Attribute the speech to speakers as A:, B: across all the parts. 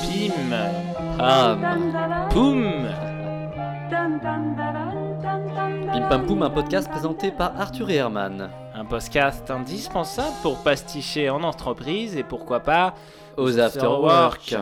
A: Pim, pam, poum.
B: Pim Pam Poum, un podcast présenté par Arthur et Herman.
A: Un podcast indispensable pour pasticher en entreprise et pourquoi pas
B: Aux afterwork.
A: Je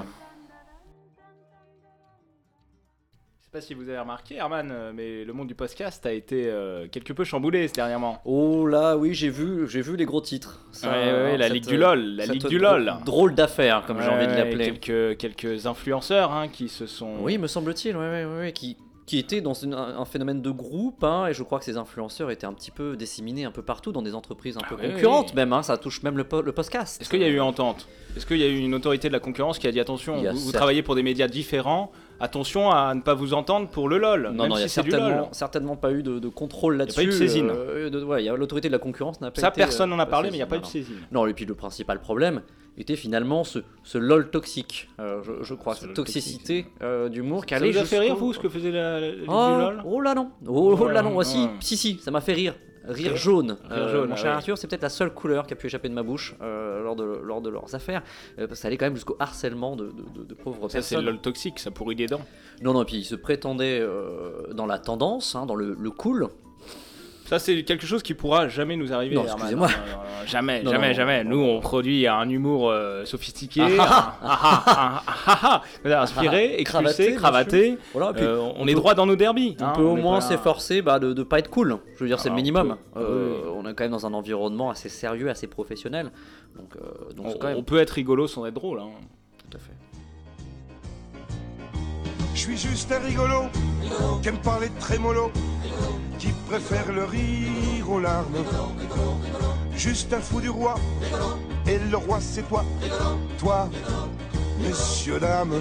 A: sais pas si vous avez remarqué, Herman, euh, mais le monde du podcast a été euh, quelque peu chamboulé dernièrement.
B: Oh là, oui, j'ai vu, j'ai vu les gros titres. Ça,
A: Ouais, ouais, ouais, la Ligue du LOL, la Ligue du
B: drôle-
A: LOL.
B: Drôle d'affaire, comme j'ai envie de l'appeler.
A: Quelques, quelques influenceurs hein, qui se sont.
B: Oui, me semble-t-il, ouais, qui, qui était dans une- un, phénomène de groupe, hein, et je crois que ces influenceurs étaient un petit peu disséminés un peu partout dans des entreprises un peu
A: Ah oui,
B: concurrentes
A: oui.
B: même, hein, ça touche même le, po- le podcast.
A: Est-ce qu'il y a eu entente? Est-ce qu'il y a eu une autorité de la concurrence qui a dit attention, vous, travaillez pour des médias différents, attention à ne pas vous entendre pour le LOL,
B: Non,
A: même
B: non, il
A: si
B: n'y a certainement, certainement pas eu de, de contrôle là-dessus.
A: pas eu de saisine.
B: euh, de- ouais, il y a l'autorité de la concurrence n'a pas
A: Ça,
B: été,
A: personne
B: euh,
A: n'en a
B: pas
A: parlé, mais il n'y a pas eu de
B: non, non.
A: saisine.
B: Non, et puis le principal problème était finalement ce, ce lol toxique, euh, je, je crois,
A: Ce
B: cette toxicité euh, d'humour qui
A: Ça
B: allait
A: vous a fait rire, vous, ce que faisait la,
B: oh,
A: du LOL?
B: oh là non, oh, oh là non,
A: Ouais,
B: si,
A: ouais.
B: si, si, ça m'a fait rire. Rire
A: Rire-
B: jaune.
A: rire
B: Euh,
A: jaune,
B: mon
A: ah
B: cher
A: ouais.
B: Arthur, c'est peut-être la seule couleur qui a pu échapper de ma bouche euh, lors, de, lors de leurs affaires. Euh, parce que ça allait quand même jusqu'au harcèlement de, de- de- de pauvres
A: Ça, c'est
B: personnes.
A: le LOL toxique, ça pourrit des dents.
B: Non, non, puis ils se prétendaient dans la tendance, hein, dans le, le cool.
A: Ça, c'est quelque chose qui pourra jamais nous arriver.
B: Non,
A: Herman.
B: excusez-moi.
A: Non, non, non, jamais,
B: Non,
A: jamais,
B: non,
A: jamais.
B: non,
A: Nous, on produit un humour euh, sophistiqué,
B: Ah,
A: un- ah, ah, inspiré,
B: cravaté,
A: cravaté.
B: Voilà, puis
A: Euh, on, est
B: peut-
A: droit dans nos derbies.
B: on
A: hein,
B: peut au
A: est
B: moins s'efforcer bah, de ne pas être cool. Je veux dire, c'est le
A: on
B: minimum.
A: peut.
B: Euh. On est quand même dans un environnement assez sérieux, assez professionnel. Donc, euh, donc
A: On,
B: c'est quand même
A: on peut être rigolo sans être drôle. hein.
B: tout à fait.
C: Je suis juste un rigolo, qui aime parler trémolo, qui préfère le rire aux larmes. Juste un fou du roi, et le roi c'est toi, toi, messieurs, dames.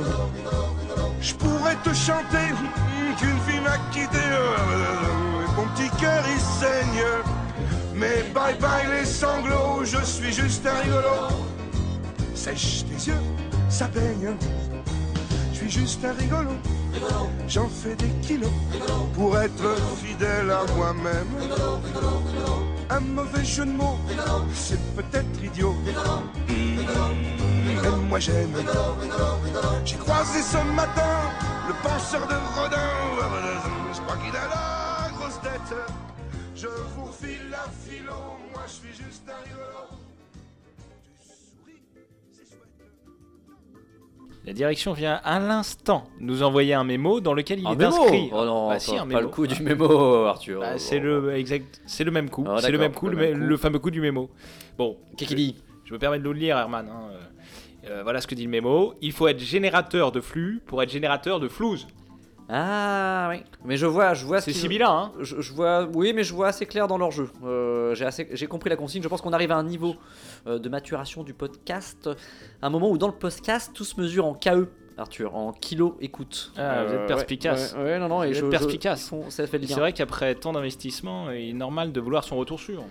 C: Je pourrais te chanter qu'une fille m'a quitté, mon petit cœur il saigne. Mais bye bye les sanglots, je suis juste un rigolo. Sèche tes yeux, ça baigne. Je suis juste un rigolo. J'en fais des kilos pour être fidèle à moi-même. Un mauvais jeu de mots, c'est peut-être idiot. Mais moi j'aime. J'ai croisé ce matin le penseur de Rodin. Je crois qu'il a la grosse tête. Je vous file la philo, moi je suis juste un rigolo.
A: La direction vient à l'instant nous envoyer un mémo dans lequel il
B: Un
A: est
B: mémo
A: inscrit.
B: Oh non,
A: Bah
B: pas,
A: si, un
B: pas
A: mémo.
B: le coup du mémo, Arthur.
A: Bah, c'est le exact, c'est le même coup.
B: Ah,
A: c'est le même coup,
B: le
A: le,
B: même coup.
A: le fameux coup du mémo. Bon,
B: Qu'est-ce qu'il dit
A: je me permets de le lire, Herman. hein, euh, voilà ce que dit le mémo. Il faut être générateur de flux pour être générateur de flouze.
B: Ah oui. Mais je vois, je vois ce
A: C'est sibyllin, hein
B: Je, je vois, oui, mais je vois assez clair dans leur jeu. Euh, j'ai assez- j'ai compris la consigne. Je pense qu'on arrive à un niveau euh, de maturation du podcast, un moment où dans le podcast tout se mesure en KE, Arthur, en kilo écoute.
A: Ah, vous êtes
B: ouais,
A: perspicace.
B: Ouais, ouais, non, non, et
A: Vous
B: je,
A: êtes perspicace.
B: ils font- ça fait le
A: C'est vrai qu'après tant d'investissement, il est normal de vouloir son retour sûr.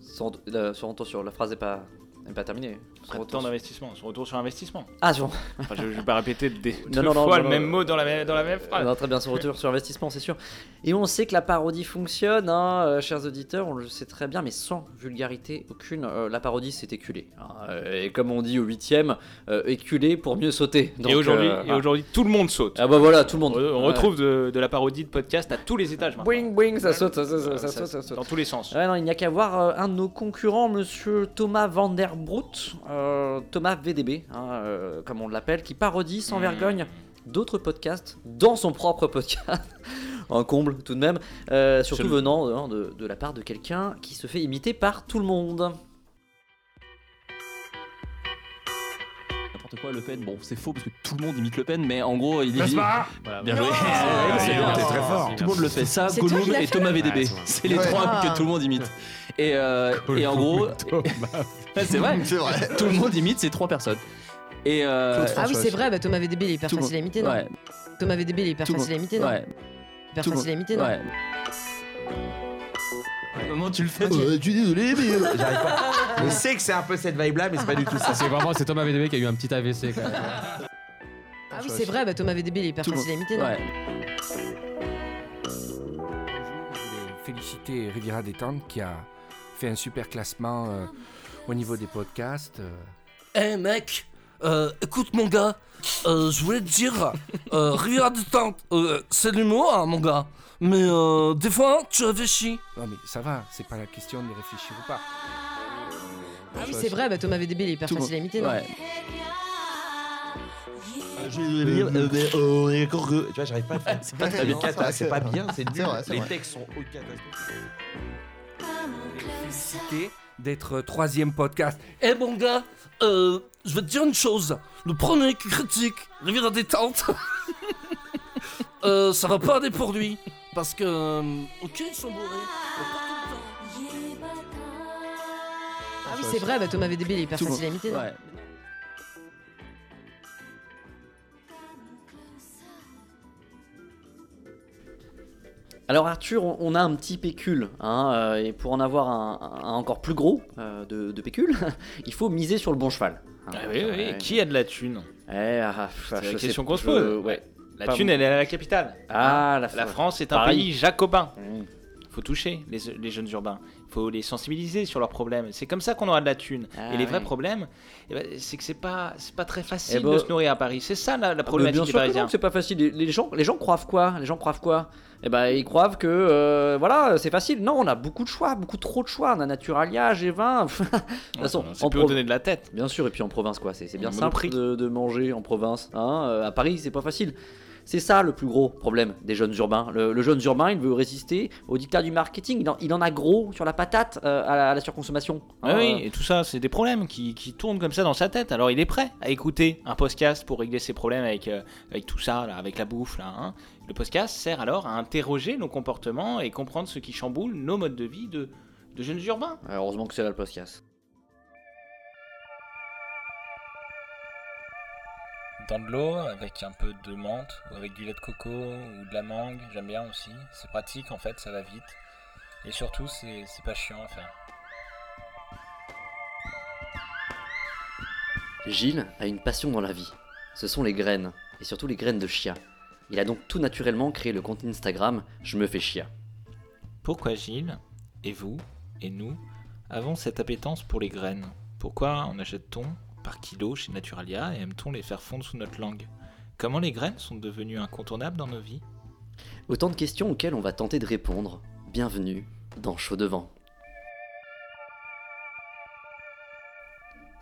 B: Son, son retour sur la phrase n'est pas, n'est pas terminée. Son
A: Après
B: retour
A: d'investissement, son retour sur investissement.
B: Ah, sur-
A: Enfin, je ne vais pas répéter des, deux
B: non, non,
A: fois
B: non,
A: le même mot dans la même, dans la même phrase.
B: Non, très bien, son retour sur investissement, c'est sûr. Et on sait que la parodie fonctionne, hein, euh, chers auditeurs, on le sait très bien, mais sans vulgarité aucune. Euh, la parodie, c'est éculé. hein. Euh, et comme on dit au huitième, euh, éculé pour mieux sauter. Donc,
A: et aujourd'hui, et aujourd'hui, tout le monde saute.
B: Ah bah voilà, tout le
A: On,
B: monde.
A: on retrouve de, de la parodie de podcast à tous les étages maintenant.
B: Boing, boing, ça saute, ça saute, ça, ça
A: ça-
B: saute.
A: Dans tous les sens.
B: Ouais, non, il n'y a qu'à voir un de nos concurrents, monsieur Thomas Vanderbroot, euh, Thomas VDB, hein, euh, comme on l'appelle, qui parodie sans
A: Hmm.
B: vergogne d'autres podcasts dans son propre podcast. un comble tout de même, euh, surtout venant hein, de, de la part de quelqu'un qui se fait imiter par tout le monde.
D: N'importe quoi, Le Pen, bon, c'est faux parce que tout le monde imite Le Pen, mais en gros, il est.
C: Pas?
D: Bien joué.
C: Ah,
D: c'est
C: très fort.
D: Tout le monde le fait. Ça, Gollum et Thomas VDB.
E: Ouais,
D: C'est les
E: Ouais.
D: trois
F: Ah.
D: que tout le monde imite. Et, euh, et en gros, c'est vrai.
E: C'est vrai.
D: Tout le monde imite ces trois personnes. Et euh,
F: Ah oui, c'est vrai, bah, Thomas VDB il est hyper
D: tout le
F: facile à imiter, non
D: ouais,
F: Thomas VDB il est hyper
D: tout le
F: facile à imiter, non
D: ouais,
F: Hyper
D: tout le
F: facile à imiter, non
D: ouais. Comment tu le fais
E: Euh, tu dis désolé, mais. euh,
G: J'arrive pas. Je sais que c'est un peu cette vibe-là, mais c'est pas du tout ça.
H: C'est vraiment c'est Thomas VDB qui a eu un petit AVC quand même.
F: Ah oui, c'est vrai, bah, Thomas VDB il est hyper
D: Tout le
F: facile à imiter, non
D: Ouais.
I: Je voulais féliciter Riviera Détente qui a fait un super classement euh, au niveau des podcasts. euh.
B: Eh mec,
E: Euh, écoute, mon gars, euh, je voulais te dire, euh, détente, euh, c'est de l'humour, hein, mon gars. Mais euh, des fois, tu réfléchis.
I: Non mais ça va, c'est pas la question de réfléchir ou pas.
F: Ah oui, c'est vrai, bah, Thomas VDB, il est hyper
B: Tout
F: facile à imiter, non
B: Ouais.
G: Je vais dire, euh, mais, oh, et encore que- Tu vois, j'arrive pas à le faire.
J: C'est pas très
G: C'est
J: bien.
G: c'est pas bien, c'est
J: C'est
G: nul. Les
J: vrai.
G: textes sont au catastrophe.
I: D'être troisième podcast.
E: Eh, mon gars, euh, je vais te dire une chose. Le premier qui critique Riviera détente, euh, ça va pas aller pour lui. Parce que, euh, ok, ils sont bourrés. temps.
F: Ah oui, c'est vrai, bah, Thomas VDB, il est hyper facile à imiter,
B: Ouais. Alors Arthur, on- a un petit pécule, hein, euh, et pour en avoir un, un encore plus gros euh, de, de pécule, il faut miser sur le bon cheval. hein.
A: Ah oui, oui,
B: Ouais.
A: qui a de la thune
B: Eh, ah, ah,
A: C'est la question qu'on se pose.
B: Ouais.
A: La
B: Pas
A: thune,
B: bon.
A: elle est à la capitale.
B: Ah, la,
A: La France est un
B: Paris.
A: pays jacobin.
B: Mmh.
A: faut toucher les, les jeunes urbains. Il faut les sensibiliser sur leurs problèmes. C'est comme ça qu'on aura de la thune.
B: Ah
A: et les vrais problèmes, eh ben, c'est que c'est pas, c'est pas très facile
B: Eh ben-
A: de se nourrir à Paris. C'est ça la, la
B: mais
A: problématique
B: bien sûr
A: Parisiens.
B: c'est pas facile. Les, les gens, les gens croient quoi? Les gens croient quoi? Eh ben, ils croient que euh, voilà, c'est facile. Non, on a beaucoup de choix, beaucoup trop de choix. On a Naturalia, G20. de toute façon, pro-
A: donner de la tête.
B: Bien sûr, et puis en province, quoi. C'est bien
A: Le
B: simple de manger en province. Hein. Euh, à Paris, c'est pas facile. C'est ça le plus gros problème des jeunes urbains. Le, le jeune urbain, il veut résister au dictat du marketing. Il en, il en a gros sur la patate euh, à, la, à la surconsommation.
A: Ah
B: Hein,
A: oui,
B: euh,
A: et tout ça, c'est des problèmes qui, qui tournent comme ça dans sa tête. Alors il est prêt à écouter un podcast pour régler ses problèmes avec, euh, avec tout ça, là, avec la bouffe. Là, hein. Le podcast sert alors à interroger nos comportements et comprendre ce qui chamboule nos modes de vie de, de jeunes urbains.
B: Heureusement que c'est là le podcast.
K: Dans de l'eau, avec un peu de menthe, ou avec du lait de coco, ou de la mangue, j'aime bien aussi. C'est pratique en fait, ça va vite. Et surtout, c'est c'est pas chiant à faire.
B: Gilles a une passion dans la vie. Ce sont les graines, et surtout les graines de chia. Il a donc tout naturellement créé le compte Instagram Je me fais chia.
A: Pourquoi Gilles, et vous, et nous, avons cette appétence pour les graines? Pourquoi en achète-t-on? Par kilo chez Naturalia et aime-t-on les faire fondre sous notre langue? Comment les graines sont devenues incontournables dans nos vies?
B: Autant de questions auxquelles on va tenter de répondre. Bienvenue dans Chaud Devant.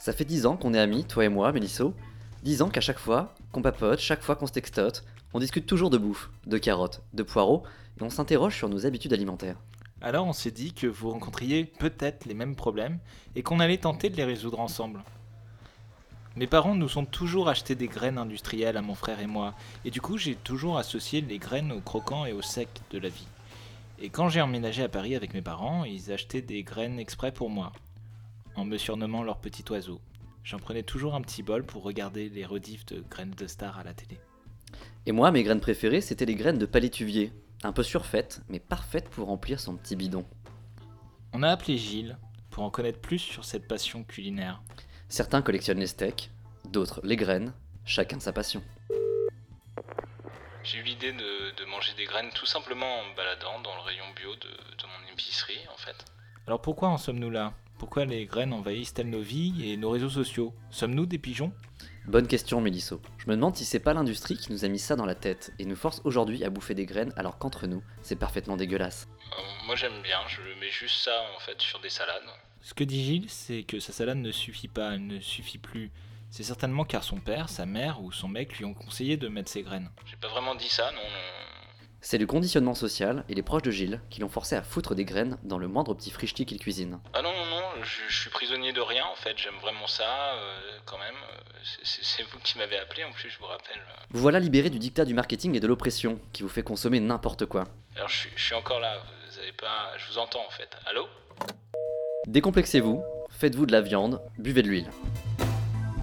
B: Ça fait 10 ans qu'on est amis, toi et moi, Mélisso. 10 ans qu'à chaque fois qu'on papote, chaque fois qu'on se textote, on discute toujours de bouffe, de carottes, de poireaux, et on s'interroge sur nos habitudes alimentaires.
A: Alors on s'est dit que vous rencontriez peut-être les mêmes problèmes et qu'on allait tenter de les résoudre ensemble. Mes parents nous ont toujours acheté des graines industrielles à mon frère et moi, et du coup j'ai toujours associé les graines au croquant et au sec de la vie. Et quand j'ai emménagé à Paris avec mes parents, ils achetaient des graines exprès pour moi, en me surnommant leur petit oiseau. J'en prenais toujours un petit bol pour regarder les rediffs de graines de star à la télé.
B: Et moi, mes graines préférées, c'était les graines de palétuvier. Un peu surfaites, mais parfaites pour remplir son petit bidon.
A: On a appelé Gilles pour en connaître plus sur cette passion culinaire.
B: Certains collectionnent les steaks, d'autres les graines, chacun sa passion.
K: J'ai eu l'idée de, de manger des graines tout simplement en me baladant dans le rayon bio de, de mon épicerie en fait.
A: Alors pourquoi en sommes-nous là? Pourquoi les graines envahissent-elles nos vies et nos réseaux sociaux? Sommes-nous des pigeons?
B: Bonne question, Mélisso. Je me demande si c'est pas l'industrie qui nous a mis ça dans la tête et nous force aujourd'hui à bouffer des graines alors qu'entre nous, c'est parfaitement dégueulasse.
K: Euh, moi j'aime bien, je mets juste ça en fait sur des salades.
A: Ce que dit Gilles, c'est que sa salade ne suffit pas, elle ne suffit plus. C'est certainement car son père, sa mère ou son mec lui ont conseillé de mettre ses graines.
K: J'ai pas vraiment dit ça, non, non.
B: C'est le conditionnement social et les proches de Gilles qui l'ont forcé à foutre des graines dans le moindre petit frichti qu'il cuisine.
K: Ah non, non, non, je, je suis prisonnier de rien en fait, j'aime vraiment ça euh, quand même. Euh, c'est- vous qui m'avez appelé en plus, je vous rappelle.
B: Vous voilà libéré du dictat du marketing et de l'oppression qui vous fait consommer n'importe quoi.
K: Alors je suis, je suis encore là, vous avez pas. Je vous entends en fait. Allô?
B: Décomplexez-vous, faites-vous de la viande, buvez de l'huile.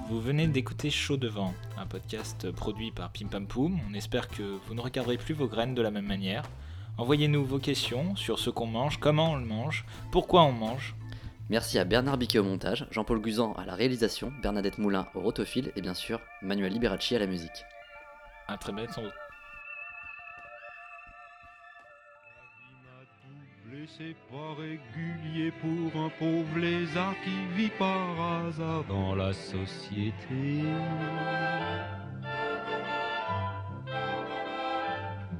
A: Vous venez d'écouter Chaud Devant, un podcast produit par Pim Pam Poum. On espère que vous ne regarderez plus vos graines de la même manière. Envoyez-nous vos questions sur ce qu'on mange, comment on le mange, pourquoi on mange.
B: Merci à Bernard Biquet au montage, Jean-Paul Guzan à la réalisation, Bernadette Moulin au rotophile et bien sûr Manuel Liberacci à la musique.
A: Très.
J: C'est pas régulier pour un pauvre lézard qui vit par hasard dans la société.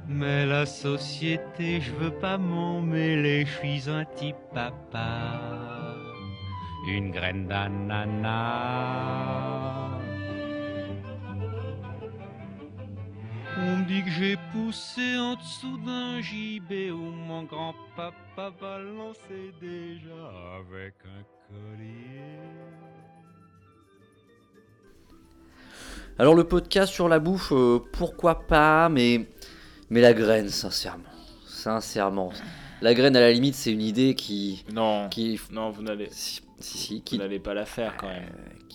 J: Mais la société, je veux pas m'en mêler, je suis un type papa, une graine d'ananas. On me dit que j'ai poussé en dessous d'un gibet où mon grand-papa balançait déjà avec un collier.
B: Alors le podcast sur la bouffe, euh, pourquoi pas, mais, mais la graine, sincèrement. Sincèrement. La graine, à la limite, c'est une idée qui...
A: Non,
B: qui
A: non, vous n'allez,
B: si, si,
A: vous n'allez pas la faire quand même.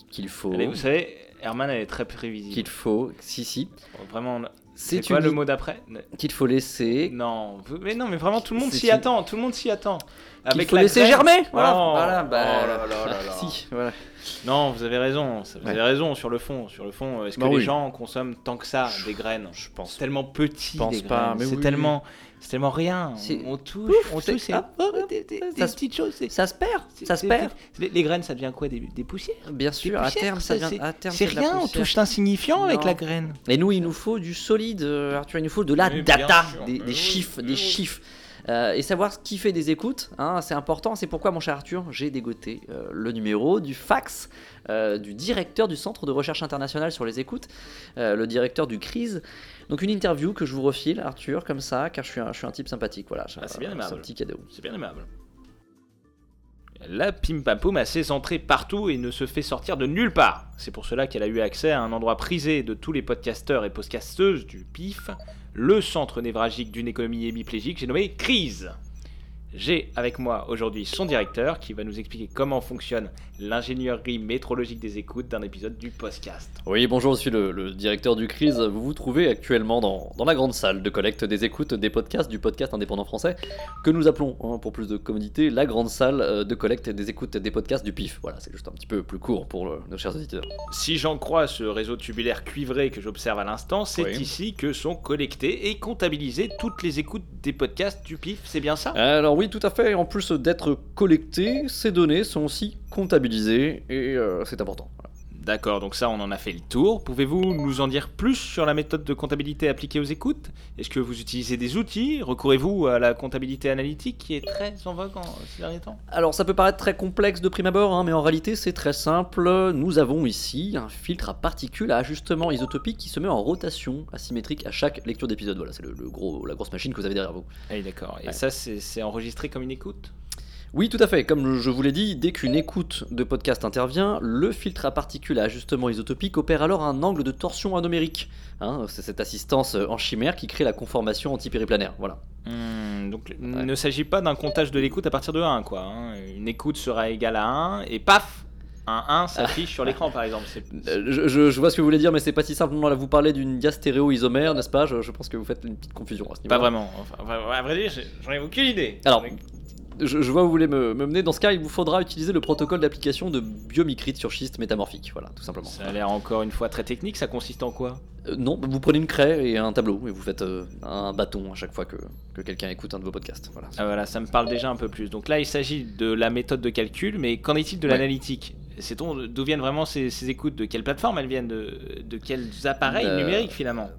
B: qu'il faut...
A: Allez, vous savez, Herman elle est très prévisible.
B: Qu'il faut... Si, si.
A: Vraiment,
B: C'est
A: quoi le mot d'après
B: Qu'il faut laisser...
A: Non, vous- mais non, mais vraiment tout le monde s'y
B: une-
A: attend, tout le monde s'y attend.
B: Qu'il faut
A: la
B: laisser
A: graine-
B: germer Voilà,
A: Oh,
B: voilà, bah,
A: oh là là là là.
B: Si, voilà.
A: Non, vous avez raison, vous
B: Ouais.
A: avez raison sur le fond. Sur le fond, est-ce que
B: Bah
A: les
B: oui.
A: gens consomment tant que ça des graines?
B: Je pense
A: C'est tellement petit
B: pense
A: des
B: pas,
A: c'est
B: oui.
A: tellement, c'est tellement rien. On touche, on
B: c'est-
A: touche,
B: ah,
A: oh, des, des-
B: ça
A: des
B: se-
A: petites choses. c'est-
B: Ça se perd, ça se perd.
A: Les, les graines, ça devient quoi? Des, poussières?
B: Bien sûr, à terme, ça devient... à terme,
A: C'est rien, on touche l'insignifiant avec la graine.
B: Et nous, il nous faut du solide, euh, Arthur, il nous faut de la data, des,
A: oui,
B: chiffres,
A: mais
B: des chiffres. Euh, et savoir ce qui fait des écoutes, hein, c'est important. C'est pourquoi, mon cher Arthur, j'ai dégoté euh, le numéro du fax euh, du directeur du Centre de recherche internationale sur les écoutes, le directeur du CRISE. Donc une interview que je vous refile, Arthur, comme ça, car je suis un, je suis un type sympathique. Voilà,
A: Ah, c'est bien
B: un
A: aimable.
B: petit cadeau.
A: C'est bien aimable. La Pim Pam Poum a ses entrées partout et ne se fait sortir de nulle part. C'est pour cela qu'elle a eu accès à un endroit prisé de tous les podcasteurs et podcasteuses du PIF, le centre névralgique d'une économie hémiplégique, j'ai nommé Crise. J'ai avec moi aujourd'hui son directeur qui va nous expliquer comment fonctionne l'ingénierie métrologique des écoutes d'un épisode du podcast.
B: Oui, bonjour, je suis le, le directeur du CRISE. Vous vous trouvez actuellement dans, dans la grande salle de collecte des écoutes des podcasts du podcast indépendant français, que nous appelons, hein, pour plus de commodité, la grande salle euh, de collecte des écoutes des podcasts du PIF. Voilà, c'est juste un petit peu plus court pour le- nos chers auditeurs.
A: Si j'en crois ce réseau tubulaire cuivré que j'observe à l'instant, c'est
B: Oui.
A: ici que sont collectées et comptabilisées toutes les écoutes des podcasts du PIF, c'est bien ça?
B: Alors oui, tout à fait. En plus d'être collectées, ces données sont aussi comptabilisées et euh, c'est important.
A: D'accord, donc ça on en a fait le tour. Pouvez-vous nous en dire plus sur la méthode de comptabilité appliquée aux écoutes? Est-ce que vous utilisez des outils? Recourez-vous à la comptabilité analytique qui est très en vogue en ces derniers temps?
B: Alors ça peut paraître très complexe de prime abord, hein, mais en réalité c'est très simple. Nous avons ici un filtre à particules à ajustement isotopique qui se met en rotation asymétrique à chaque lecture d'épisode. Voilà, c'est le, le gros, la grosse machine que vous avez derrière vous.
A: Ah d'accord. Et
B: Ouais.
A: ça c'est enregistré comme une écoute?
B: Oui, tout à fait. Comme je vous l'ai dit, dès qu'une écoute de podcast intervient, le filtre à particules à ajustement isotopique opère alors un angle de torsion anomérique. Hein, c'est cette assistance en chimère qui crée la conformation antipériplanaire. Voilà.
A: Hmm, donc il ne s'agit pas d'un comptage de l'écoute à partir de 1, quoi. hein. Une écoute sera égale à 1 et paf un 1 s'affiche sur l'écran par exemple.
B: Euh, Je, je- je vois ce que vous voulez dire, mais c'est pas si simple. Là, vous parlez d'une diastéréo-isomère, n'est-ce pas? Je, je pense que vous faites une petite confusion à ce niveau.
A: Pas vraiment. Enfin, à vrai dire, j'en ai aucune idée.
B: Alors, je, je vois où vous voulez me, me mener. Dans ce cas, il vous faudra utiliser le protocole d'application de biomicrite sur schiste métamorphique. Voilà, tout simplement.
A: Ça a l'air encore une fois très technique. Ça consiste en quoi?
B: Euh, non, vous prenez une craie et un tableau et vous faites euh, un bâton à chaque fois que, que quelqu'un écoute un de vos podcasts. Voilà.
A: Ah voilà, ça me parle déjà un peu plus. Donc là, il s'agit de la méthode de calcul, mais qu'en est-il de
B: Ouais.
A: l'analytique? Sait-on d'où viennent vraiment ces, ces écoutes? De quelle plateforme elles viennent? De, de quels appareils
B: Euh,
A: numériques finalement?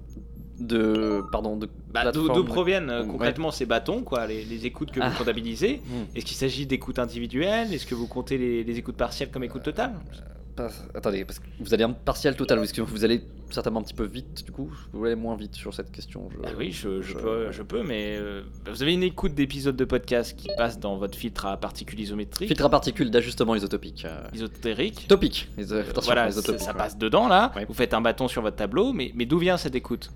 B: De. Pardon, de.
A: Bah, D'où proviennent euh,
B: Ouais.
A: concrètement ces bâtons, quoi, les, les écoutes que
B: Ah.
A: vous comptabilisez
B: Hmm.
A: Est-ce qu'il s'agit d'écoutes individuelles? Est-ce que vous comptez les, les écoutes partielles comme écoutes totales
B: Pas- Attendez, parce que vous allez un partiel total, ou est-ce que vous allez certainement un petit peu vite du coup? Vous allez moins vite sur cette question je-
A: Bah oui, je, je
B: je-
A: peux, je peux, mais euh, vous avez une écoute d'épisode de podcast qui passe dans votre filtre à particules isométriques,
B: Filtre à particules d'ajustement isotopique. euh,
A: isotériques.
B: Topique. Iso-
A: Euh, voilà, ça, ça
B: ouais.
A: passe dedans là.
B: Ouais.
A: Vous faites un bâton sur votre tableau, mais, mais d'où vient cette écoute?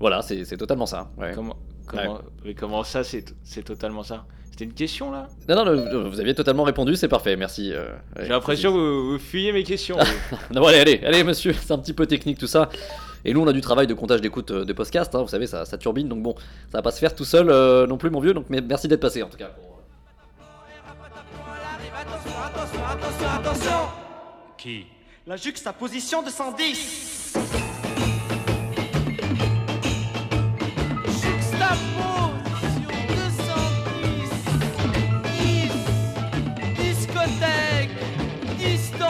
B: Voilà, c'est c'est totalement ça. ouais.
A: Comment, comment, mais comment ça, c'est c'est totalement ça? C'était une question là?
B: Non, non, vous aviez totalement répondu, c'est parfait, merci. euh, ouais,
A: J'ai l'impression que vous, vous fuyez mes questions.
B: Non, bon, allez, allez, allez, monsieur, c'est un petit peu technique tout ça. Et nous, on a du travail de comptage d'écoute euh, des podcasts, hein, vous savez, ça, ça turbine, donc bon, ça va pas se faire tout seul euh, non plus, mon vieux, donc mais merci d'être passé en tout cas.
J: Qui?
L: La juxtaposition de 110 Juxtaposition de 110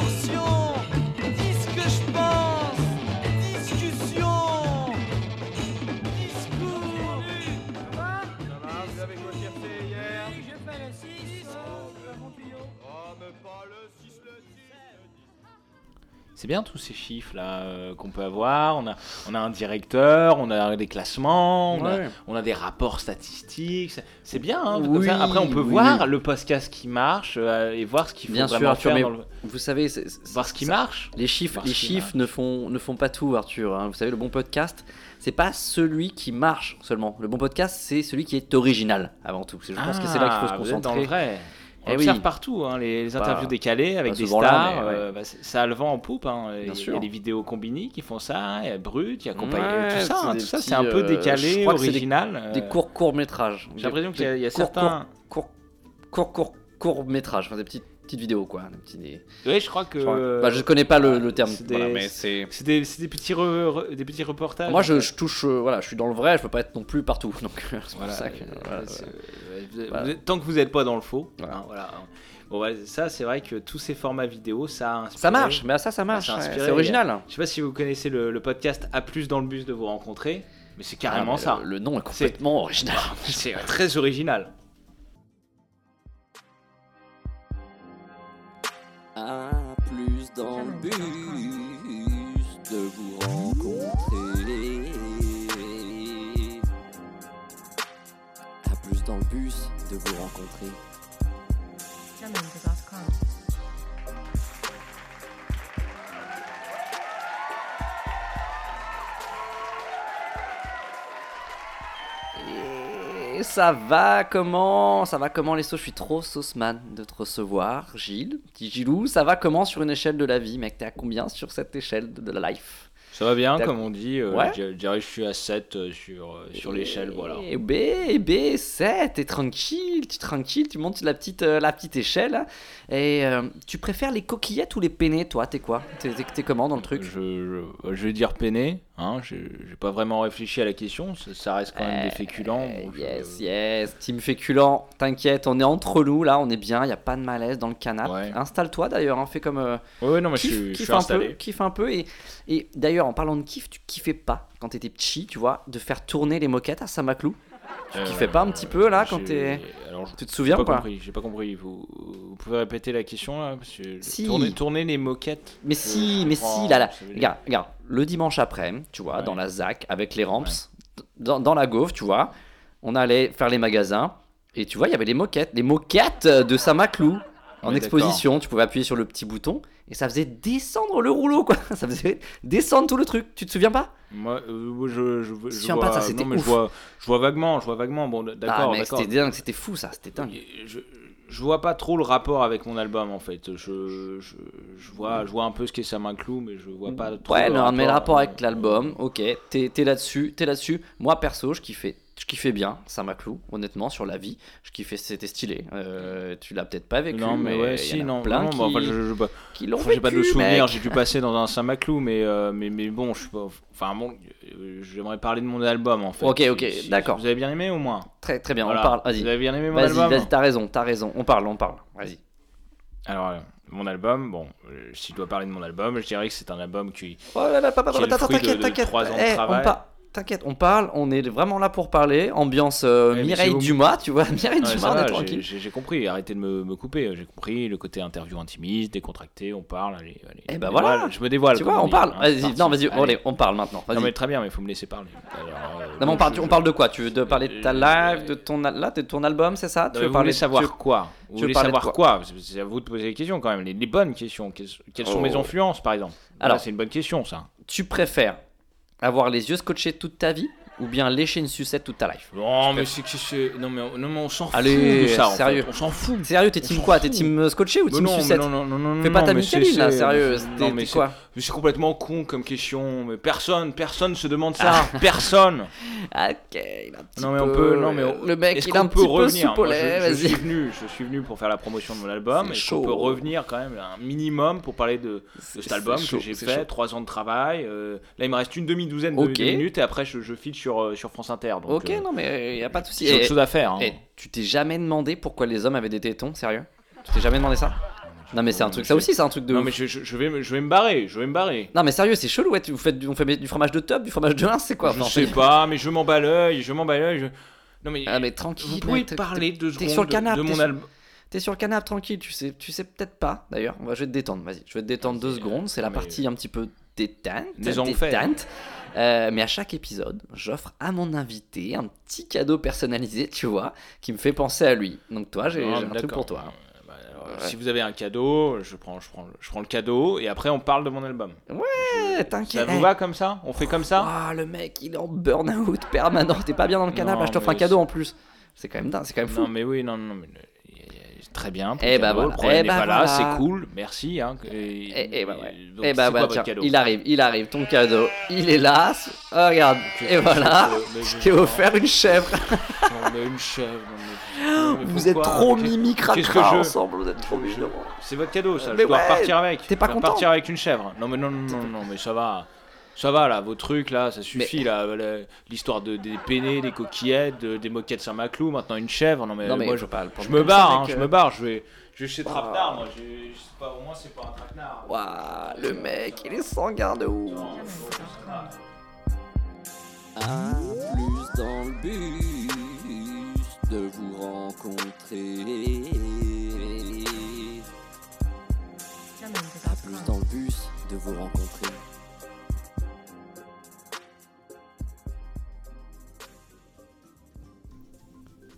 L: torsion
A: C'est bien tous ces chiffres là euh, qu'on peut avoir. On a, on a un directeur, on a des classements, on,
B: Ouais.
A: a, on a des rapports statistiques. C'est- bien. hein,
B: Oui,
A: ça. Après, on peut
B: oui,
A: voir
B: oui.
A: le podcast qui marche euh, et voir ce qu'il faut
B: Bien sûr,
A: vraiment
B: Arthur,
A: faire
B: mais
A: dans le-
B: vous savez, c'est- c'est-
A: voir ce qui
B: ça-
A: marche.
B: Les chiffres, les chiffres ne font, ne font pas tout, Arthur. hein. Vous savez, le bon podcast, c'est pas celui qui marche seulement. Le bon podcast, c'est celui qui est original avant tout. Je pense que c'est là qu'il faut se
A: Ah, vous êtes dans
B: concentrer.
A: le vrai. On
B: Eh
A: observe
B: oui.
A: partout, hein, les, les
B: Pas-
A: interviews décalées avec des
B: là,
A: stars,
B: ouais.
A: euh, bah, ça a le vent en poupe. hein. Il y a- des vidéos combinées qui font ça, il y a Brut, il y a compagnie,
B: Ouais,
A: tout ça, hein, tout ça c'est un peu
B: euh,
A: décalé,
B: c'est des-
A: original.
B: Des
A: euh,
B: courts courts métrages.
A: J'ai l'impression qu'il y a- y certains-
B: courts courts courts courts métrages, enfin, des petites petites vidéos quoi, des petits. des-
A: Oui, je crois que.
B: Je crois- bah, je connais pas le, le terme,
A: c'est des-
B: voilà, c'est.
A: Des, petits re- re- des petits reportages.
B: Moi, je, touche, euh, voilà, je suis dans le vrai, je peux pas être non plus partout, donc c'est pour
A: Voilà,
B: ça que.
A: tant que vous n'êtes pas dans le faux.
B: Voilà.
A: hein, voilà. Bon, ouais, ça, c'est vrai que tous ces formats vidéo, ça a inspiré-
B: Ça marche, mais ça, ça marche,
A: inspiré.
B: c'est original.
A: Je sais pas si vous connaissez le, le podcast A plus dans le bus de vous rencontrer, mais c'est carrément
B: Ah, mais
A: ça.
B: le- le nom est complètement original.
A: C'est très original.
B: Dans le bus de vous rencontrer. À plus dans le bus de vous rencontrer. Ça va comment? Ça va comment les sauces? Je suis trop sauceman de te recevoir, Gilles. Petit Gilou, ça va comment sur une échelle de la vie, mec? T'es à combien sur cette échelle de, de la life?
A: Ça va bien, comme on dit. euh,
B: Ouais.
A: je je dirais que je suis à 7 euh, sur, euh, sur l'échelle, voilà.
B: Et bébé, 7, t'es tranquille, tu tranquille, tu montes la petite, euh, la petite échelle. hein. Et tu préfères les coquillettes ou les penne, toi? T'es quoi? T'es comment dans le truc?
A: Je vais dire peiné, hein, j'ai j'ai pas vraiment réfléchi à la question, ça, ça reste quand même des féculents. bon, je-
B: Yes, yes, team féculent, t'inquiète, on est entre nous là, on est bien, y a pas de malaise dans le canapé. Installe-toi d'ailleurs, hein, fais comme. euh,
A: Ouais, non, mais je suis- je suis
B: un
A: installé.
B: Peu, kiffe un peu. Et, et d'ailleurs, en parlant de kiff, tu kiffais pas quand t'étais petit, tu vois, de faire tourner les moquettes à Saint-Maclou Tu
A: Euh,
B: kiffais pas un petit peu là quand t'es.
A: alors,
B: Tu te souviens
A: pas
B: ou pas
A: compris, J'ai pas compris. Vous, vous pouvez répéter la question là parce que
B: Si.
A: tourner, tourner les moquettes.
B: Mais si, mais si, là, là. Regarde, regarde, le dimanche après, tu vois, dans la ZAC, avec les ramps, dans, dans la gaufre, tu vois, on allait faire les magasins, et tu vois, il y avait les moquettes, les moquettes de Saint-Maclou, en exposition, tu pouvais appuyer sur le petit bouton, et ça faisait descendre le rouleau, quoi, ça faisait descendre tout le truc, tu te souviens pas?
A: Moi, euh, moi, je, je, je,
B: souviens
A: vois,
B: pas, ça, c'était
A: non, mais je
B: ouf.
A: vois, je vois vaguement, je vois vaguement. Bon,
B: Ah,
A: d'accord, d'accord.
B: c'était dingue, c'était fou ça, c'était dingue.
A: Je, je vois pas trop le rapport avec mon album en fait. Je, je, je vois, je vois un peu ce qu'est ça m'inclut, mais je vois pas trop.
B: Ouais,
A: le
B: non, mais le rapport avec l'album, ok, t'es t'es là-dessus, t'es là-dessus. Moi, perso, je kiffais, je kiffais bien Saint-Maclou, honnêtement, sur la vie. Je kiffais, c'était stylé. Euh, tu l'as peut-être pas vécu,
A: Non, mais ouais,
B: il y
A: si,
B: en a
A: non,
B: plein
A: non,
B: qui,
A: bah, enfin, je, je, bah,
B: qui l'ont
A: enfin, J'ai pas de
B: vécu,
A: souvenir,
B: mec.
A: j'ai dû passer dans un Saint-Maclou, mais, euh, mais, mais bon, je suis pas. Enfin, bon, euh, j'aimerais parler de mon album en fait.
B: Ok,
A: Si-
B: ok,
A: si-
B: d'accord.
A: Vous avez bien aimé au moins
B: Très, très bien,
A: Voilà.
B: on parle, vas-y.
A: Vous avez bien aimé mon
B: Vas-y,
A: album
B: vas-y, t'as raison, t'as raison, on parle, on parle, vas-y.
A: Alors, euh, mon album, bon, euh, si je dois parler de mon album, je dirais que c'est un album qui,
B: Oh là là, papa,
A: qui
B: t'inquiète, t'inquiète.
A: trois ans
B: Eh,
A: de
B: on
A: travail.
B: par- T'inquiète, on parle, on est vraiment là pour parler. Ambiance euh,
A: Ouais, mais
B: Mireille Dumas, tu vois, Mireille
A: Ouais,
B: Dumas, on est tranquille.
A: J'ai compris, arrêtez de me, me couper. J'ai compris le côté interview intimiste, décontracté, on parle. Allez, allez.
B: Eh
A: je
B: ben
A: me
B: voilà.
A: dévoile, Je me dévoile.
B: Tu vois, on
A: dit,
B: parle.
A: hein,
B: Vas-y, non, vas-y,
A: Allez.
B: allez, on parle maintenant.
A: Non, mais très bien, mais il faut me laisser parler. Alors, euh,
B: Non, mais on parle,
A: je-
B: on parle de quoi? Tu veux de parler de ta live, de ton al- là, de ton album, c'est ça? Tu
A: Euh,
B: veux parler
A: savoir
B: tu
A: quoi? Vous
B: tu veux
A: voulez savoir quoi, C'est- à vous de poser les questions quand même, les, bonnes questions. Quelles, sont
B: Oh.
A: mes influences, par exemple?
B: Alors.
A: c'est une bonne question, ça.
B: Tu préfères avoir les yeux scotchés toute ta vie ou bien lécher une sucette toute ta life?
A: Non, mais c'est que c'est. Non, mais, on- non, mais on s'en fout
B: Allez,
A: de ça. en
B: sérieux.
A: fait. On s'en fout.
B: Sérieux, t'es team quoi? T'es team scotché ou team
A: non,
B: sucette?
A: non, non, non, non,
B: Fais pas ta Micheline là, sérieux.
A: non, mais
B: quoi?
A: Mais c'est complètement con comme question. Mais personne, personne se demande ça. Personne.
B: Ok, il a un petit
A: Non mais on
B: peu-
A: peut, non mais on-
B: le mec,
A: est-ce
B: il a
A: qu'on
B: un
A: peut
B: petit peu
A: revenir
B: au
A: Moi, je, je suis venu, je suis venu pour faire la promotion de mon album. Est-ce qu'on peut revenir quand même un minimum pour parler de, de cet album
B: chaud,
A: que j'ai fait,
B: chaud.
A: trois ans de travail. euh, là, il me reste une demi-douzaine de,
B: Ok.
A: de minutes et après je, je file sur euh, sur France Inter. Donc,
B: Ok,
A: euh,
B: non mais il y a pas de souci.
A: j'ai autre chose à faire. hein.
B: et tu t'es jamais demandé pourquoi les hommes avaient des tétons, sérieux? Tu t'es jamais demandé ça? Non, mais c'est un truc, ça aussi, c'est un truc de.
A: Non
B: ouf.
A: mais je, je- je vais, me- je vais me barrer, je vais me barrer.
B: Non, mais sérieux, c'est chelou, ouais. Vous faites du, on fait du fromage de top, du fromage de lin, c'est quoi
A: je
B: Enfin,
A: sais pas, mais je m'en bats l'œil, je m'en bats l'œil. je- Non mais,
B: Ah, mais tranquille.
A: vous pouvez
B: mec, t'es-
A: parler deux
B: T'es
A: secondes
B: sur le
A: de-
B: canapé.
A: de
B: t'es
A: mon
B: sur-
A: album.
B: T'es sur le canapé, tranquille. Tu sais, tu sais peut-être pas, d'ailleurs. On va, je vais te détendre, vas-y. Je vais te détendre deux secondes. C'est la
A: mais-
B: partie un petit peu détente.
A: Des enfers.
B: détente. Euh, mais à chaque épisode, j'offre à mon invité un petit cadeau personnalisé, tu vois, qui me fait penser à lui. Donc toi, j'ai
A: Ah,
B: j'ai un truc pour toi.
A: Bah,
B: Ouais.
A: Si vous avez un cadeau, je prends, je, prends, je prends le cadeau et après on parle de mon album.
B: Ouais, t'inquiète.
A: Ça vous va comme ça? On fait comme ça?
B: Ah, le mec, il est en burn-out permanent. T'es pas bien dans le canapé, là, je t'offre un cadeau en plus. C'est quand même dingue, c'est quand même fou.
A: Non mais oui, non, non, mais très bien.
B: Eh bah
A: cadeau,
B: voilà.
A: Le problème
B: Eh bah
A: pas là,
B: voilà.
A: c'est cool, merci. Hein, et,
B: Et, et bah ouais.
A: donc,
B: Et bah voilà,
A: votre
B: tiens, il arrive, il arrive, ton cadeau, il est là. Oh, regarde, et voilà, je t'ai offert une chèvre.
A: Non, mais une chèvre. mais- mais
B: Vous êtes trop mimi cracra
A: je-
B: ensemble, vous êtes trop mignons.
A: C'est votre cadeau, ça.
B: Mais
A: je dois
B: ouais,
A: repartir avec.
B: t'es pas
A: Je dois
B: content
A: repartir avec une chèvre. Non mais non, non, non, non, mais ça va. Ça va là, vos trucs là, ça suffit là. la- L'histoire de, des peinés, des coquillettes, de- des moquettes Saint-Maclou, maintenant une chèvre. Non mais,
B: Non, mais
A: moi je,
B: pas le
A: je me barre, hein, je me barre. Je vais, je vais chez Trapenard, moi. Je, je sais pas, au moins c'est pas un traquenard.
B: Waouh, le mec, il est sanguin de ouf.
M: Un plus dans le bus de vous rencontrer. Un plus dans le bus de vous rencontrer.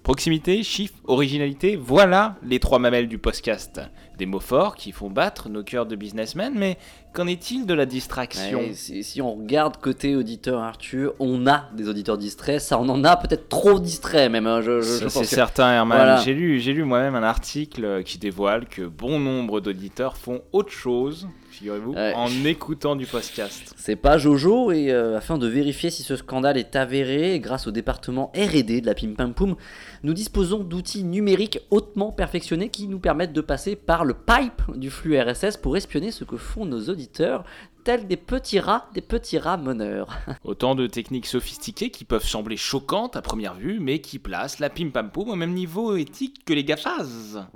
A: Proximité, chiffre, originalité, voilà les trois mamelles du podcast. Des mots forts qui font battre nos cœurs de businessmen, mais qu'en est-il de la distraction
B: Ouais, si, si on regarde côté auditeur Arthur, on a des auditeurs distraits, ça on en a peut-être trop distraits même. hein, je, je-
A: c'est certain, Herman.
B: Voilà.
A: J'ai lu, j'ai lu moi-même un article qui dévoile que bon nombre d'auditeurs font autre chose, figurez-vous,
B: Ouais.
A: en écoutant du podcast.
B: C'est pas Jojo et euh, afin de vérifier si ce scandale est avéré, grâce au département R&D de la Pim Pam Poum, nous disposons d'outils numériques hautement perfectionnés qui nous permettent de passer par le pipe du flux RSS pour espionner ce que font nos auditeurs, tels des petits rats, des petits rats meneurs.
A: Autant de techniques sophistiquées qui peuvent sembler choquantes à première vue, mais qui placent la pim pam poum au même niveau éthique que les GAFAS.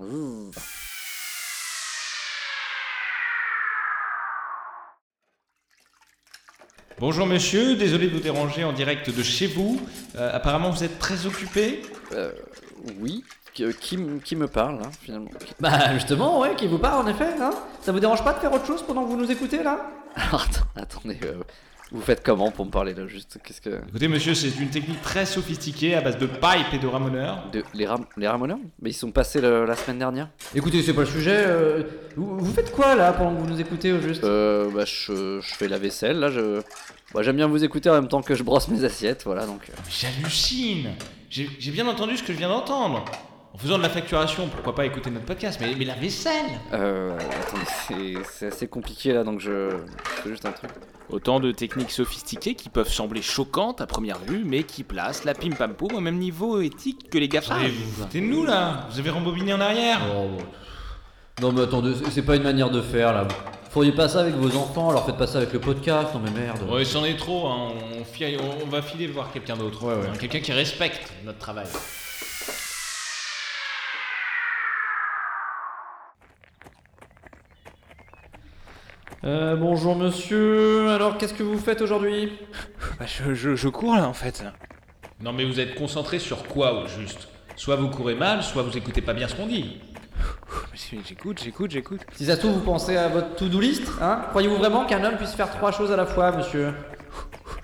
A: Bonjour monsieur, désolé de vous déranger en direct de chez vous. Euh, apparemment vous êtes très occupé.
B: Euh, oui, qui, qui me parle là, finalement?
N: Bah justement, ouais, qui vous parle en effet, hein. Ça vous dérange pas de faire autre chose pendant que vous nous écoutez là?
B: Alors, att- attendez, euh, vous faites comment pour me parler là juste Qu'est-ce que...
A: Écoutez monsieur, c'est une technique très sophistiquée à base de pipe et de ramoneurs.
B: De, les, ram les ramoneurs? Mais ils sont passés le- la semaine dernière
N: Écoutez, c'est pas le sujet. euh, vous, vous faites quoi là pendant que vous nous écoutez au juste?
B: Euh, bah, je, je fais la vaisselle, là, je... Bah, j'aime bien vous écouter en même temps que je brosse mes assiettes, voilà, donc... euh.
A: J'hallucine J'ai j'ai bien entendu ce que je viens d'entendre. En faisant de la facturation, pourquoi pas écouter notre podcast Mais, mais la vaisselle
B: Euh, attendez, c'est- c'est assez compliqué, là, donc je... je fais juste un truc.
A: Autant de techniques sophistiquées qui peuvent sembler choquantes à première vue, mais qui placent la pim pam poum au même niveau éthique que les GAFA.
O: Attendez, vous vous
A: foutez de nous là Vous avez rembobiné en arrière
N: Oh, bon. Non mais attendez, c'est- c'est pas une manière de faire là. Feriez pas ça avec vos enfants, alors faites pas ça avec le podcast, non mais merde.
A: Ouais, c'en est trop, hein. on, fi- on- on va filer voir quelqu'un d'autre. Hein, Quelqu'un qui respecte notre travail.
N: Euh, bonjour monsieur, alors qu'est-ce que vous faites aujourd'hui?
A: Bah, je, je- je cours là en fait. Non mais vous êtes concentré sur quoi au juste? Soit vous courez mal, soit vous écoutez pas bien ce qu'on dit. J'écoute, j'écoute, j'écoute.
N: Si ça se trouve, vous pensez à votre to-do list, hein? Croyez-vous vraiment qu'un homme puisse faire trois choses à la fois, monsieur?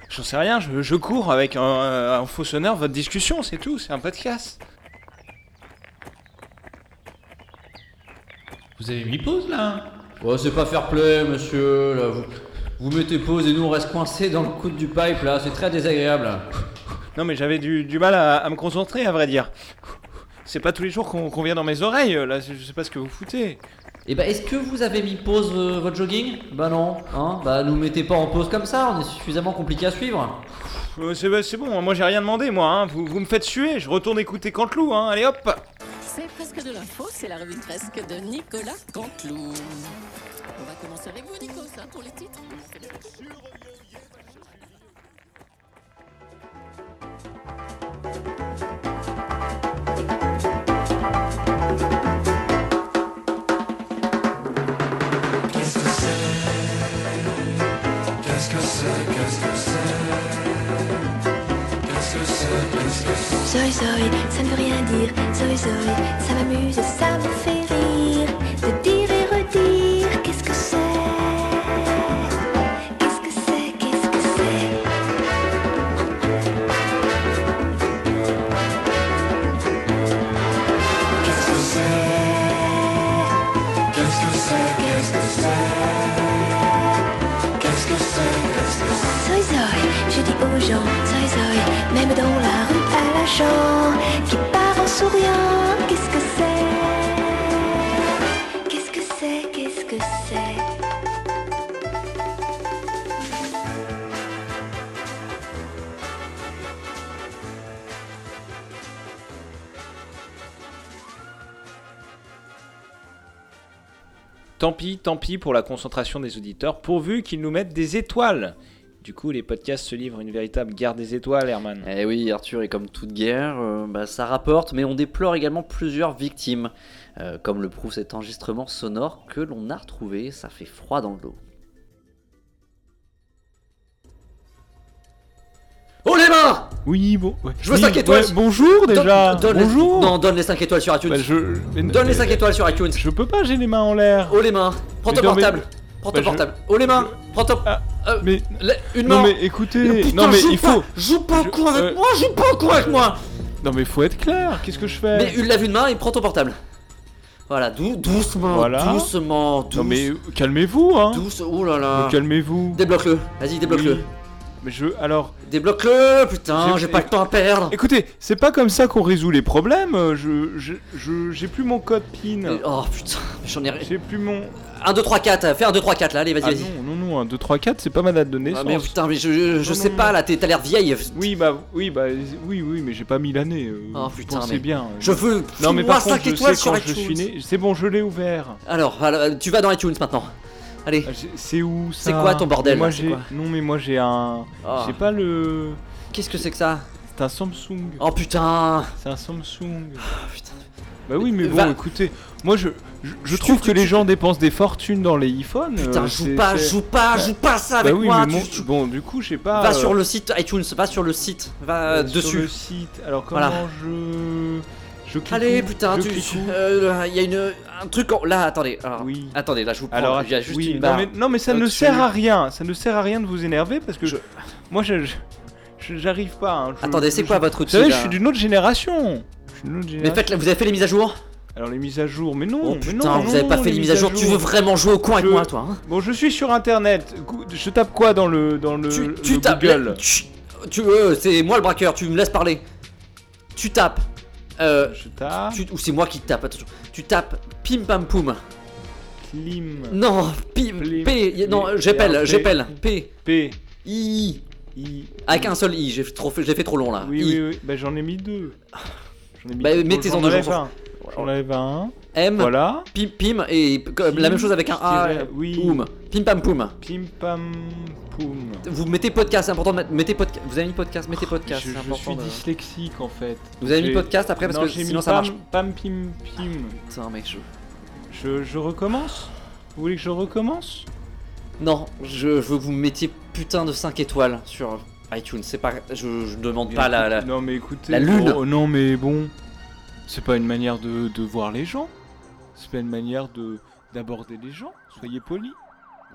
A: J'en sais rien, je, je cours avec un, un faux sonneur votre discussion, c'est tout, c'est un podcast. Vous avez mis pause là
N: Ouais, c'est pas fair play, monsieur, là, vous, vous mettez pause et nous on reste coincés dans le coude du pipe, là, c'est très désagréable.
A: Non mais j'avais du, du mal à, à me concentrer à vrai dire. C'est pas tous les jours qu'on qu'on vient dans mes oreilles, là, je sais pas ce que vous foutez.
N: Et bah, est-ce que vous avez mis pause euh, votre jogging? Bah non, hein Bah, nous mettez pas en pause comme ça, on est suffisamment compliqué à suivre.
A: Euh, c'est c'est bon, moi j'ai rien demandé moi, hein. vous, vous me faites suer, je retourne écouter Canteloup, hein. allez hop
P: C'est presque de l'info, c'est la revue de presque de Nicolas Canteloup. On va commencer avec vous, Nico, ça, pour les titres.
Q: always do it.
R: Tant pis, pour la concentration des auditeurs, pourvu qu'ils nous mettent des étoiles. Du coup, les podcasts se livrent une véritable guerre des étoiles, Herman.
B: Eh oui, Arthur, et comme toute guerre, euh, bah, ça rapporte, mais on déplore également plusieurs victimes. Euh, comme le prouve cet enregistrement sonore que l'on a retrouvé, ça fait froid dans le dos. Oh les mains
A: Oui, bon. ouais.
B: Je veux
A: Oui,
B: 5 étoiles.
A: ouais, bonjour déjà.
B: donne les-
A: Bonjour.
B: Non, donne les 5 étoiles sur iTunes.
A: Bah, je... mais-
B: Donne les 5
A: mais-
B: étoiles sur iTunes.
A: Je peux pas, j'ai les mains en l'air.
B: Oh les mains. Prends ton portable. Prends
A: Bah,
B: ton
A: je-
B: portable. Oh les mains. Prends ton... Euh,
A: mais...
B: la- Une main.
A: Non mais écoutez,
B: Mais putain,
A: non mais il
B: pas-
A: faut...
B: Joue pas au con avec
A: euh,
B: moi Joue pas au con avec moi.
A: Non mais faut être clair, qu'est-ce que je fais?
B: Mais une lave une main et prends ton portable. Voilà, dou- doucement,
A: Voilà.
B: doucement, douce,
A: Non mais calmez-vous hein.
B: douce, oh là là.
A: Calmez-vous.
B: Débloque-le, vas-y, débloque-le.
A: Oui. Mais je... Alors...
B: Débloque-le, putain,
A: J'ai-
B: j'ai pas le temps à perdre.
A: Écoutez, c'est pas comme ça qu'on résout les problèmes, euh, je... je... je- j'ai plus mon code PIN.
B: Oh putain, j'en ai rien.
A: J'ai plus mon...
B: 1, 2, 3, 4, fais 1, 2, 3, 4 là, allez, vas-y,
A: Ah
B: vas-y.
A: non, non, non, 1, 2, 3, 4, c'est pas ma date de naissance.
B: Ah, mais putain, mais je, je, je
A: Non,
B: sais
A: non,
B: pas
A: non.
B: là, t'es- t'as l'air vieille.
A: Oui, bah, oui, bah, oui, oui, mais j'ai pas mis l'année. euh,
B: Oh, putain, mais
A: bien.
B: je veux-
A: Non, mais par contre,
B: 5
A: je
B: étoiles
A: sais
B: sur
A: quand je
B: iTunes.
A: suis né. C'est bon, je l'ai ouvert.
B: Alors, voilà, tu vas dans iTunes maintenant. Allez.
A: Ah, C'est où ça
B: C'est quoi ton bordel,
A: Moi j'ai. Non, mais moi j'ai un.
B: Ah.
A: J'ai pas le.
B: Qu'est-ce que c'est que ça
A: C'est un Samsung.
B: Oh putain
A: C'est un Samsung.
B: putain.
A: Bah oui, mais bon,
B: Va-
A: écoutez, moi je, je, je trouve que les gens dépensent des fortunes dans les iPhones.
B: Putain,
A: euh,
B: joue pas, joue pas, joue pas ça avec
A: bah oui,
B: moi.
A: mais mon- bon, du coup, je sais pas.
B: Va
A: euh,
B: sur le site iTunes, va sur le site, va
A: euh,
B: dessus.
A: Sur le site. Alors comment
B: Voilà.
A: je. Je clique
B: Allez,
A: où
B: putain,
A: Je
B: tu.
A: clique où
B: euh, Il y a une, un truc en. Là, attendez. alors,
A: Oui.
B: Attendez, là, je vous prends.
A: Alors,
B: il y a juste
A: oui,
B: une
A: non,
B: barre.
A: mais, non, mais ça ne
B: au-dessus.
A: sert à rien. Ça ne sert à rien de vous énerver parce que moi, je, je- je- j'arrive pas. hein. Je-
B: Attendez, c'est
A: je-
B: quoi votre
A: Vous
B: outil
A: savez,
B: là
A: je suis d'une autre génération. Je suis d'une autre
B: Mais
A: génération.
B: faites, vous avez fait les mises à jour?
A: Alors les mises à jour, mais non,
B: Oh
A: mais
B: putain,
A: non,
B: vous
A: non,
B: avez pas
A: non,
B: fait les mises à jour. Tu veux vraiment jouer au con avec
A: Je-
B: moi, toi hein?
A: Bon, je suis sur internet. Gou- Je tape quoi dans le dans le,
B: Tu,
A: le
B: tu tapes.
A: Google?
B: Tu, tu- euh, c'est moi le braqueur. Tu me laisses parler. Tu tapes. Euh,
A: Je tape.
B: tu- ou c'est moi qui tape. Attention. Tu tapes. Pim pam poum.
A: Klim.
B: Non. Pi,
A: Plim.
B: P. Non, j'appelle. J'appelle. P.
A: P.
B: I.
A: I.
B: Avec un seul I. J'ai fait trop, fait- j'ai fait trop long là.
A: Oui,
B: I.
A: oui, oui. Bah j'en ai mis deux. J'en ai mis
B: Bah,
A: deux.
B: mettez-en deux, j'en
A: un.
B: M.
A: Voilà.
B: Pim pim et comme la même chose avec un A.
A: tiret- oui.
B: Poum. Pim pam poum.
A: Pim pam poum.
B: Vous mettez podcast, c'est important de mettre. Mettez podcast. Vous avez mis podcast, mettez podcast.
A: Je,
B: c'est
A: je
B: important
A: suis
B: de-
A: dyslexique en fait.
B: Vous avez mis podcast après parce
A: Non,
B: que sinon
A: mis
B: ça
A: pam,
B: marche.
A: Pam pim pim.
B: Putain, mec, je.
A: Je, je recommence? Vous voulez que je recommence?
B: Non, je veux que vous mettiez putain de 5 étoiles sur iTunes. C'est pas. Je, je demande pas la. la-
A: Non mais écoutez.
B: la lune.
A: oh, non mais bon. C'est pas une manière de, de voir les gens. C'est pas une manière de d'aborder les gens. Soyez polis.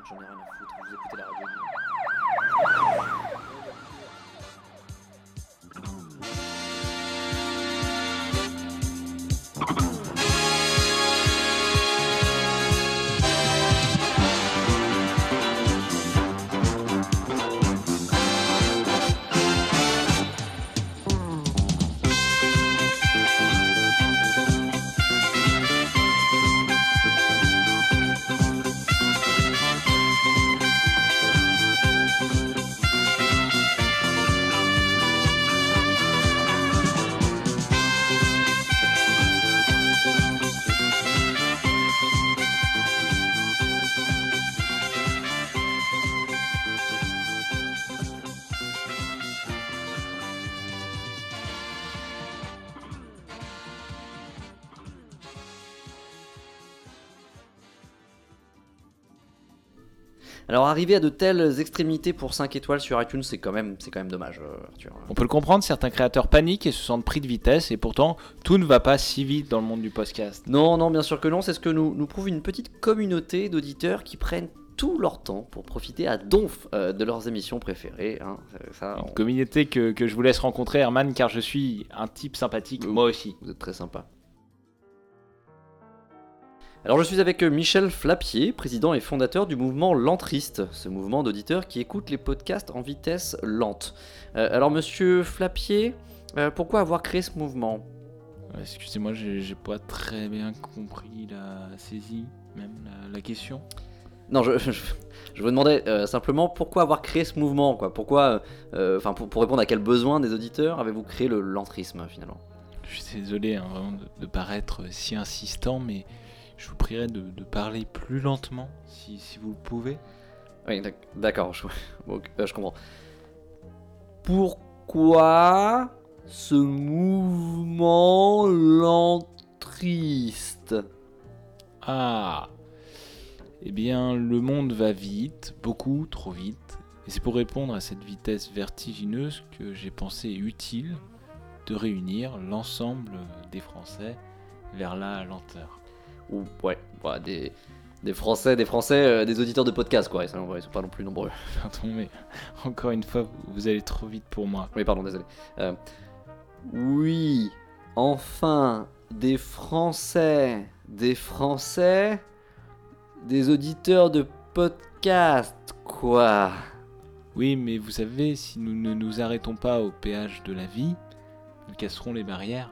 B: J'en ai rien à foutre, vous écoutez la radio. Alors arriver à de telles extrémités pour 5 étoiles sur iTunes, c'est quand même, c'est quand même dommage, euh, Arthur.
A: On peut le comprendre, certains créateurs paniquent et se sentent pris de vitesse, et pourtant, tout ne va pas si vite dans le monde du podcast.
B: Non, non, bien sûr que non, c'est ce que nous, nous prouve une petite communauté d'auditeurs qui prennent tout leur temps pour profiter à donf euh, de leurs émissions préférées. hein. Ça, ça, on-
A: Communauté que, que je vous laisse rencontrer, Herman, car je suis un type sympathique, moi aussi.
B: Vous êtes très sympa. Alors je suis avec euh, Michel Flapier, président et fondateur du mouvement Lentriste, ce mouvement d'auditeurs qui écoutent les podcasts en vitesse lente. Euh, alors monsieur Flapier, euh, pourquoi avoir créé ce mouvement?
A: Excusez-moi, j'ai pas très bien compris la saisie, même la, la question.
B: Non, je, je, je vous demandais euh, simplement pourquoi avoir créé ce mouvement, quoi? Pourquoi, enfin, pour, pour répondre à quel besoin des auditeurs avez-vous créé le lentrisme finalement?
A: Je suis désolé hein, vraiment de, de paraître si insistant, mais je vous prierai de, de parler plus lentement, si, si vous le pouvez.
B: Oui, d'ac- d'accord, je, euh, je comprends. Pourquoi ce mouvement lentriste?
A: Ah Eh bien, le monde va vite, beaucoup trop vite. Et c'est pour répondre à cette vitesse vertigineuse que j'ai pensé utile de réunir l'ensemble des Français vers la lenteur.
B: Ou, ouais, ouais, des, des Français, des Français, euh, des auditeurs de podcast, quoi. Ils sont, ils sont pas non plus nombreux.
A: Pardon, mais encore une fois, vous- vous allez trop vite pour moi.
B: Oui, pardon, désolé. Euh, oui, enfin, des Français, des Français, des auditeurs de podcast, quoi.
A: Oui, mais vous savez, si nous ne nous arrêtons pas au péage de la vie, nous casserons les barrières.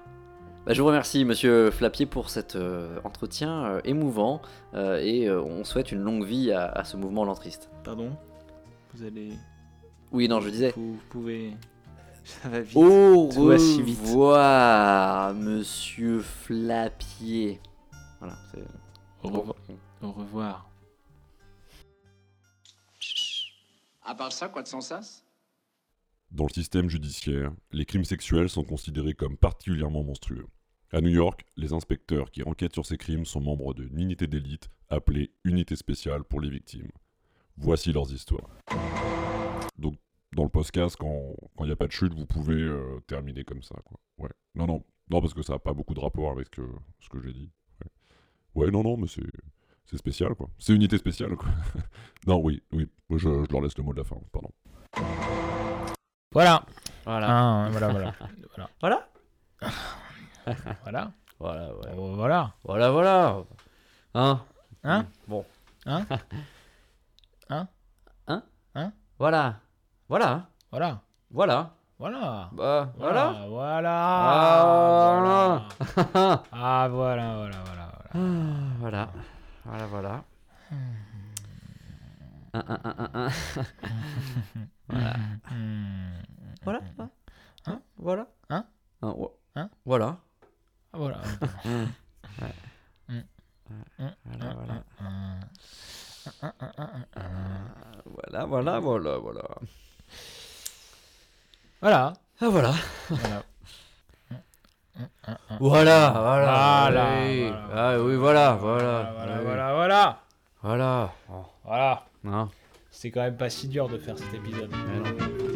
B: Bah, je vous remercie, monsieur Flapier, pour cet euh, entretien euh, émouvant euh, et euh, on souhaite une longue vie à, à ce mouvement lentriste.
A: Pardon? Vous allez.
B: Oui, non, je disais.
A: Vous, vous pouvez. Ça va vite.
B: Au
A: Tout va si vite.
B: revoir, monsieur Flapier. Voilà, c'est.
A: Au revoir. Au revoir.
S: À part ça, quoi de sans sas?
T: Dans le système judiciaire, les crimes sexuels sont considérés comme particulièrement monstrueux. À New York, les inspecteurs qui enquêtent sur ces crimes sont membres d'une unité d'élite appelée Unité spéciale pour les victimes. Voici leurs histoires. Donc, dans le podcast, quand il n'y a pas de chute, vous pouvez euh, terminer comme ça. Quoi. Ouais. Non, non, non, parce que ça n'a pas beaucoup de rapport avec ce que j'ai dit. Ouais. ouais, non, non, mais c'est. C'est spécial, quoi. C'est unité spéciale, quoi. non, oui, oui. Je, je leur laisse le mot de la fin, pardon.
A: Voilà.
B: Voilà.
A: Ah, voilà, voilà. voilà.
B: Voilà
A: Voilà.
B: Voilà, ouais.
A: Oh, voilà.
B: Voilà, voilà. Hein?
A: Hein?
B: Bon.
A: Hein? Hein?
B: Hein?
A: Hein?
B: Voilà. Voilà.
A: Voilà.
B: Voilà.
A: Voilà.
B: Bah, voilà.
A: Voilà.
B: Ah, voilà.
A: Ah, voilà, voilà, voilà.
B: Ah, voilà. Voilà, voilà. Un, un, un, un, un. voilà. Voilà. Hein? Voilà.
A: Hein? Hein?
B: Voilà.
A: Ah, voilà.
B: Voilà, voilà. Voilà, voilà, voilà, voilà.
A: Voilà.
B: Ah, voilà.
A: Voilà.
B: Voilà, voilà.
A: Voilà,
B: oui.
A: voilà.
B: Ah, oui, voilà, voilà.
A: Voilà, voilà, voilà.
B: Voilà.
A: Voilà.
B: Hein?
A: C'est quand même pas si dur de faire cet épisode.
B: Mais non.